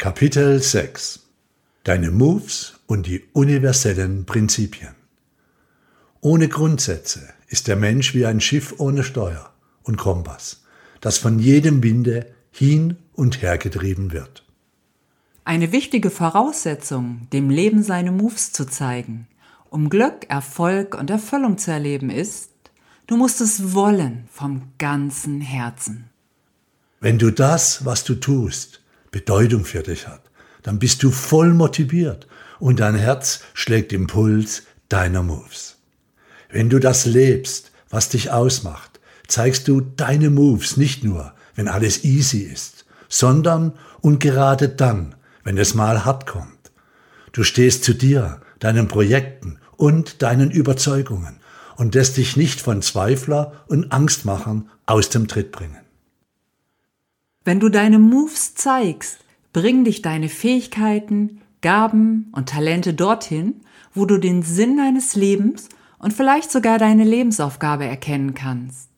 Kapitel 6 Deine Moves und die universellen Prinzipien Ohne Grundsätze ist der Mensch wie ein Schiff ohne Steuer und Kompass, das von jedem Winde hin und her getrieben wird. Eine wichtige Voraussetzung, dem Leben seine Moves zu zeigen, um Glück, Erfolg und Erfüllung zu erleben, ist, du musst es wollen vom ganzen Herzen. Wenn du das, was du tust, Bedeutung für dich hat, dann bist du voll motiviert und dein Herz schlägt im Puls deiner Moves. Wenn du das lebst, was dich ausmacht, zeigst du deine Moves nicht nur, wenn alles easy ist, sondern und gerade dann, wenn es mal hart kommt. Du stehst zu dir, deinen Projekten und deinen Überzeugungen und lässt dich nicht von Zweifler und Angstmachern aus dem Tritt bringen. Wenn du deine Moves zeigst, bringen dich deine Fähigkeiten, Gaben und Talente dorthin, wo du den Sinn deines Lebens und vielleicht sogar deine Lebensaufgabe erkennen kannst.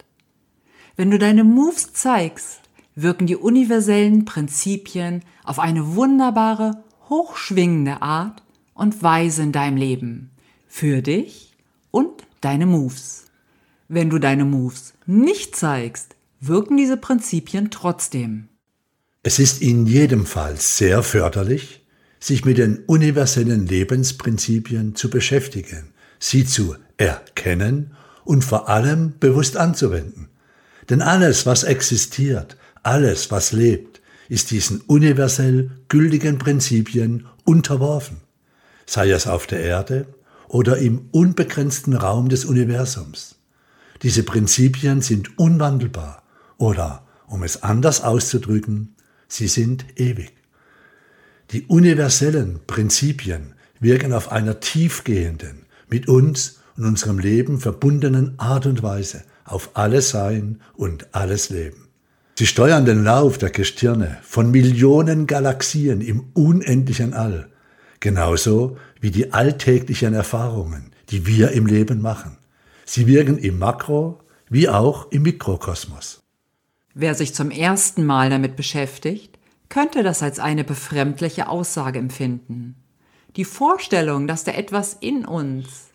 Wenn du deine Moves zeigst, wirken die universellen Prinzipien auf eine wunderbare, hochschwingende Art und Weise in deinem Leben. Für dich und deine Moves. Wenn du deine Moves nicht zeigst, wirken diese Prinzipien trotzdem. Es ist in jedem Fall sehr förderlich, sich mit den universellen Lebensprinzipien zu beschäftigen, sie zu erkennen und vor allem bewusst anzuwenden. Denn alles, was existiert, alles, was lebt, ist diesen universell gültigen Prinzipien unterworfen, sei es auf der Erde oder im unbegrenzten Raum des Universums. Diese Prinzipien sind unwandelbar oder, um es anders auszudrücken, sie sind ewig. Die universellen Prinzipien wirken auf einer tiefgehenden, mit uns und unserem Leben verbundenen Art und Weise auf alles Sein und alles Leben. Sie steuern den Lauf der Gestirne von Millionen Galaxien im unendlichen All, genauso wie die alltäglichen Erfahrungen, die wir im Leben machen. Sie wirken im Makro wie auch im Mikrokosmos. Wer sich zum ersten Mal damit beschäftigt, könnte das als eine befremdliche Aussage empfinden. Die Vorstellung, dass da etwas in uns,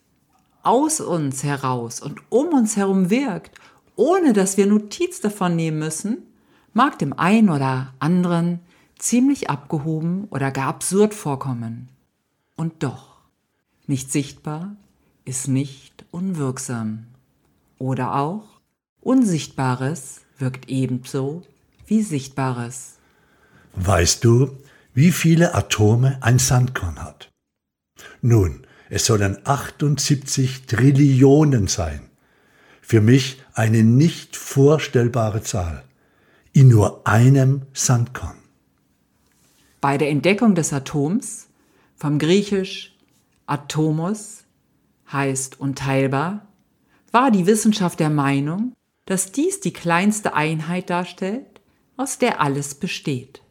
aus uns heraus und um uns herum wirkt, ohne dass wir Notiz davon nehmen müssen, mag dem einen oder anderen ziemlich abgehoben oder gar absurd vorkommen. Und doch, nicht sichtbar ist nicht unwirksam. Oder auch Unsichtbares wirkt ebenso wie Sichtbares. Weißt du, wie viele Atome ein Sandkorn hat? Nun, es sollen 78 Trillionen sein. Für mich eine nicht vorstellbare Zahl. In nur einem Sandkorn. Bei der Entdeckung des Atoms, vom Griechisch Atomos heißt unteilbar, war die Wissenschaft der Meinung, dass dies die kleinste Einheit darstellt, aus der alles besteht.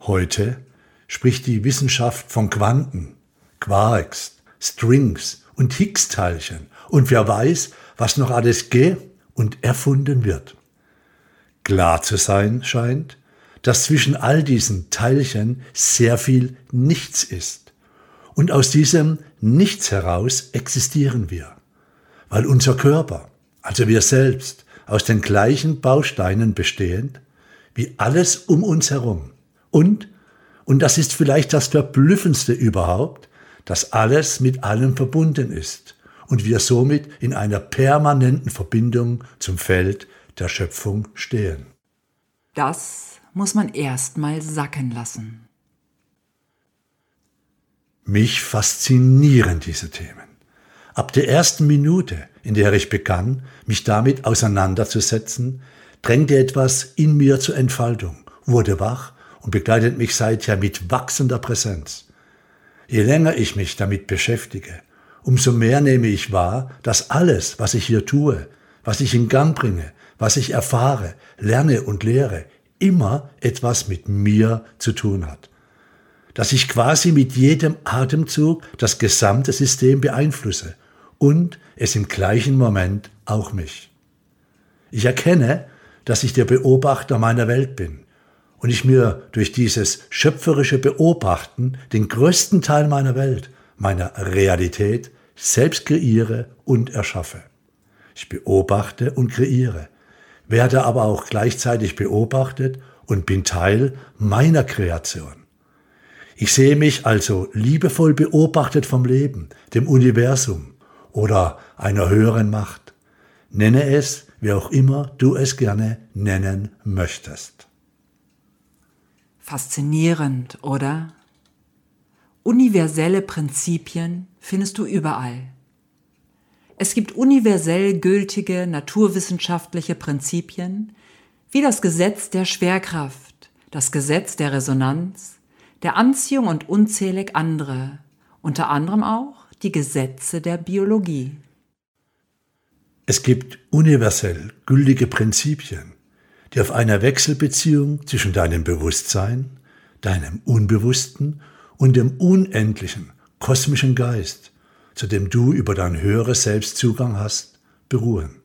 Heute spricht die Wissenschaft von Quanten, Quarks, Strings und Higgs-Teilchen und wer weiß, was noch alles ge- und erfunden wird. Klar zu sein scheint, dass zwischen all diesen Teilchen sehr viel Nichts ist. Und aus diesem Nichts heraus existieren wir, weil unser Körper, also wir selbst, aus den gleichen Bausteinen bestehend, wie alles um uns herum. Und, und das ist vielleicht das Verblüffendste überhaupt, dass alles mit allem verbunden ist und wir somit in einer permanenten Verbindung zum Feld der Schöpfung stehen. Das muss man erstmal sacken lassen. Mich faszinieren diese Themen. Ab der ersten Minute, in der ich begann, mich damit auseinanderzusetzen, drängte etwas in mir zur Entfaltung, wurde wach und begleitet mich seither mit wachsender Präsenz. Je länger ich mich damit beschäftige, umso mehr nehme ich wahr, dass alles, was ich hier tue, was ich in Gang bringe, was ich erfahre, lerne und lehre, immer etwas mit mir zu tun hat. Dass ich quasi mit jedem Atemzug das gesamte System beeinflusse und es im gleichen Moment auch mich. Ich erkenne, dass ich der Beobachter meiner Welt bin und ich mir durch dieses schöpferische Beobachten den größten Teil meiner Welt, meiner Realität selbst kreiere und erschaffe. Ich beobachte und kreiere, werde aber auch gleichzeitig beobachtet und bin Teil meiner Kreation. Ich sehe mich also liebevoll beobachtet vom Leben, dem Universum oder einer höheren Macht. Nenne es, wie auch immer du es gerne nennen möchtest. Faszinierend, oder? Universelle Prinzipien findest du überall. Es gibt universell gültige naturwissenschaftliche Prinzipien wie das Gesetz der Schwerkraft, das Gesetz der Resonanz, der Anziehung und unzählig andere, unter anderem auch die Gesetze der Biologie. Es gibt universell gültige Prinzipien, die auf einer Wechselbeziehung zwischen deinem Bewusstsein, deinem Unbewussten und dem unendlichen kosmischen Geist, zu dem du über dein höheres Selbst Zugang hast, beruhen.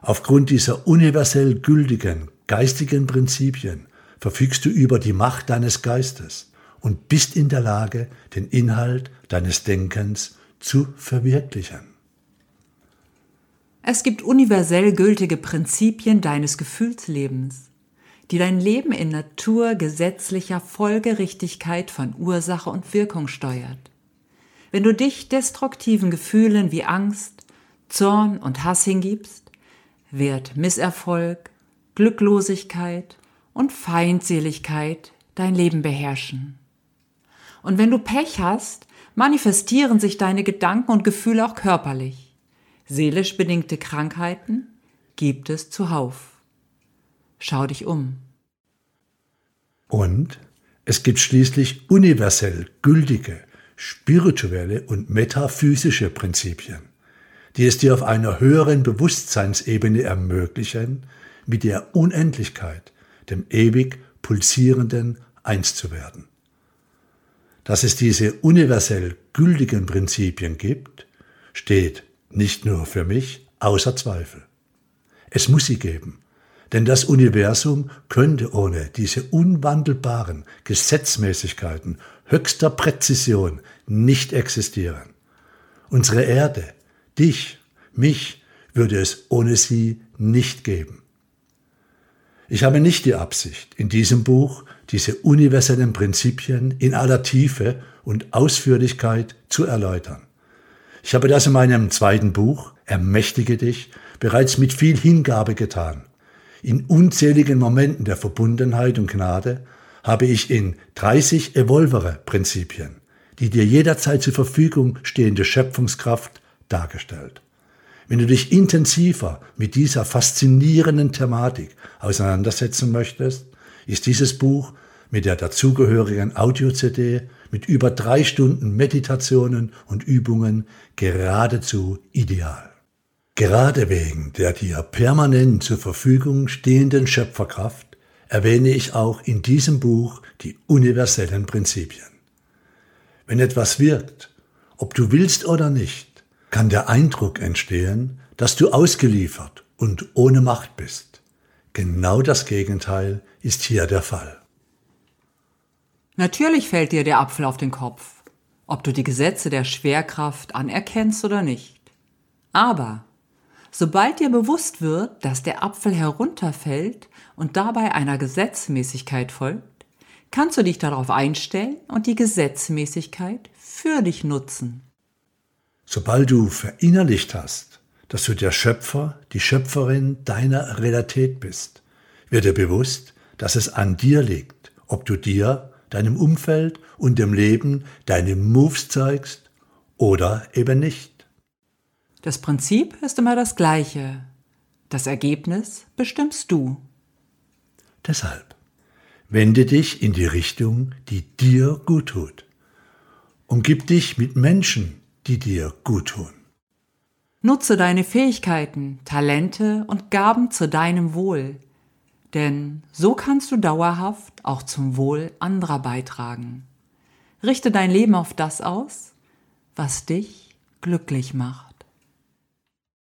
Aufgrund dieser universell gültigen geistigen Prinzipien verfügst du über die Macht deines Geistes und bist in der Lage, den Inhalt deines Denkens zu verwirklichen. Es gibt universell gültige Prinzipien deines Gefühlslebens, die dein Leben in naturgesetzlicher Folgerichtigkeit von Ursache und Wirkung steuert. Wenn du dich destruktiven Gefühlen wie Angst, Zorn und Hass hingibst, wird Misserfolg, Glücklosigkeit und Feindseligkeit dein Leben beherrschen. Und wenn du Pech hast, manifestieren sich deine Gedanken und Gefühle auch körperlich. Seelisch bedingte Krankheiten gibt es zuhauf. Schau dich um. Und es gibt schließlich universell gültige, spirituelle und metaphysische Prinzipien, die es dir auf einer höheren Bewusstseinsebene ermöglichen, mit der Unendlichkeit dem ewig pulsierenden eins zu werden. Dass es diese universell gültigen Prinzipien gibt, steht nicht nur für mich außer Zweifel. Es muss sie geben, denn das Universum könnte ohne diese unwandelbaren Gesetzmäßigkeiten höchster Präzision nicht existieren. Unsere Erde, dich, mich, würde es ohne sie nicht geben. Ich habe nicht die Absicht, in diesem Buch diese universellen Prinzipien in aller Tiefe und Ausführlichkeit zu erläutern. Ich habe das in meinem zweiten Buch, Ermächtige dich, bereits mit viel Hingabe getan. In unzähligen Momenten der Verbundenheit und Gnade habe ich in 30 evolvere Prinzipien, die dir jederzeit zur Verfügung stehende Schöpfungskraft dargestellt. Wenn du dich intensiver mit dieser faszinierenden Thematik auseinandersetzen möchtest, ist dieses Buch mit der dazugehörigen Audio-CD mit über drei Stunden Meditationen und Übungen geradezu ideal. Gerade wegen der dir permanent zur Verfügung stehenden Schöpferkraft erwähne ich auch in diesem Buch die universellen Prinzipien. Wenn etwas wirkt, ob du willst oder nicht, kann der Eindruck entstehen, dass du ausgeliefert und ohne Macht bist. Genau das Gegenteil ist hier der Fall. Natürlich fällt dir der Apfel auf den Kopf, ob du die Gesetze der Schwerkraft anerkennst oder nicht. Aber sobald dir bewusst wird, dass der Apfel herunterfällt und dabei einer Gesetzmäßigkeit folgt, kannst du dich darauf einstellen und die Gesetzmäßigkeit für dich nutzen. Sobald du verinnerlicht hast, dass du der Schöpfer, die Schöpferin deiner Realität bist, wird dir bewusst, dass es an dir liegt, ob du dir, deinem Umfeld und dem Leben deine Moves zeigst oder eben nicht. Das Prinzip ist immer das gleiche. Das Ergebnis bestimmst du. Deshalb wende dich in die Richtung, die dir gut tut. Umgib dich mit Menschen, die dir gut tun. Nutze deine Fähigkeiten, Talente und Gaben zu deinem Wohl, denn so kannst du dauerhaft auch zum Wohl anderer beitragen. Richte dein Leben auf das aus, was dich glücklich macht.